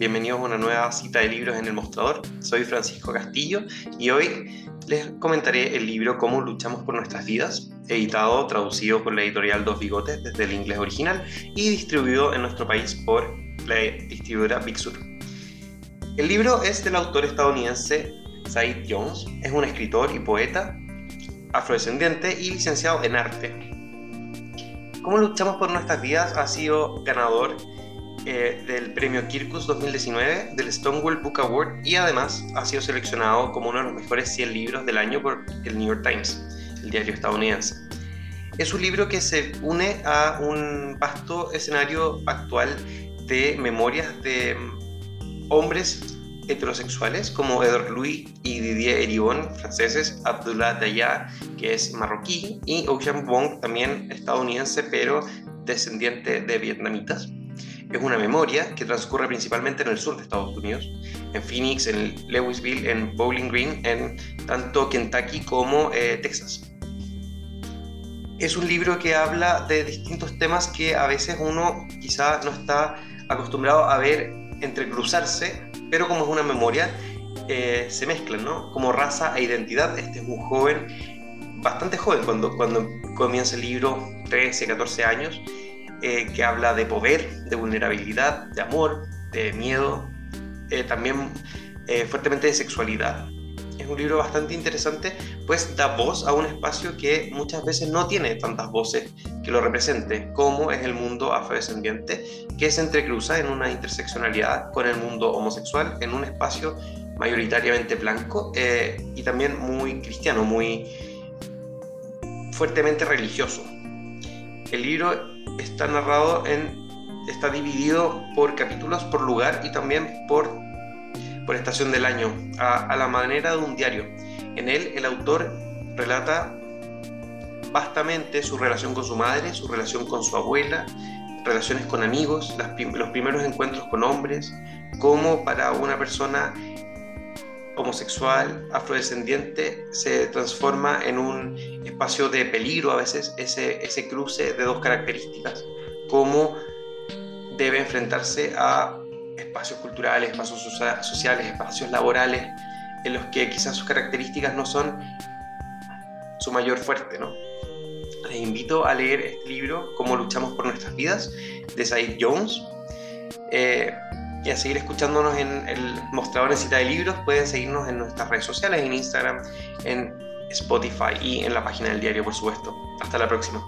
Bienvenidos a una nueva cita de libros en el mostrador. Soy Francisco Castillo y hoy les comentaré el libro Cómo luchamos por nuestras vidas, editado, traducido por la editorial Dos Bigotes desde el inglés original y distribuido en nuestro país por la distribuidora Big. El libro es del autor estadounidense Said Jones, es un escritor y poeta afrodescendiente y licenciado en arte. Cómo luchamos por nuestras vidas ha sido ganador eh, del premio Kirkus 2019 del Stonewall Book Award y además ha sido seleccionado como uno de los mejores 100 libros del año por el New York Times, el diario estadounidense. Es un libro que se une a un vasto escenario actual de memorias de hombres heterosexuales como Edward Louis y Didier Eribon, franceses, Abdullah Daya, que es marroquí, y Ocean Wong, también estadounidense, pero descendiente de vietnamitas. Es una memoria que transcurre principalmente en el sur de Estados Unidos, en Phoenix, en Lewisville, en Bowling Green, en tanto Kentucky como eh, Texas. Es un libro que habla de distintos temas que a veces uno quizá no está acostumbrado a ver entrecruzarse, pero como es una memoria, eh, se mezclan, ¿no? Como raza e identidad. Este es un joven, bastante joven, cuando, cuando comienza el libro, 13, 14 años, eh, que habla de poder, de vulnerabilidad, de amor, de miedo, eh, también eh, fuertemente de sexualidad. Es un libro bastante interesante, pues da voz a un espacio que muchas veces no tiene tantas voces que lo represente, como es el mundo afrodescendiente, que se entrecruza en una interseccionalidad con el mundo homosexual en un espacio mayoritariamente blanco y también muy cristiano, muy fuertemente religioso. El libro está narrado en, está dividido por capítulos, por lugar y también por, por estación del año, a, la manera de un diario. En él el autor relata vastamente su relación con su madre, su relación con su abuela, relaciones con amigos, los primeros encuentros con hombres, cómo para una persona homosexual, afrodescendiente, se transforma en un espacio de peligro a veces, ese, ese cruce de dos características, cómo debe enfrentarse a espacios culturales, espacios sociales, espacios laborales, en los que quizás sus características no son su mayor fuerte, ¿no? Les invito a leer este libro, Cómo luchamos por nuestras vidas, de Said Jones. Eh, y a seguir escuchándonos en el mostrador de cita de libros. Pueden seguirnos en nuestras redes sociales, en Instagram, en Spotify y en la página del diario, por supuesto. Hasta la próxima.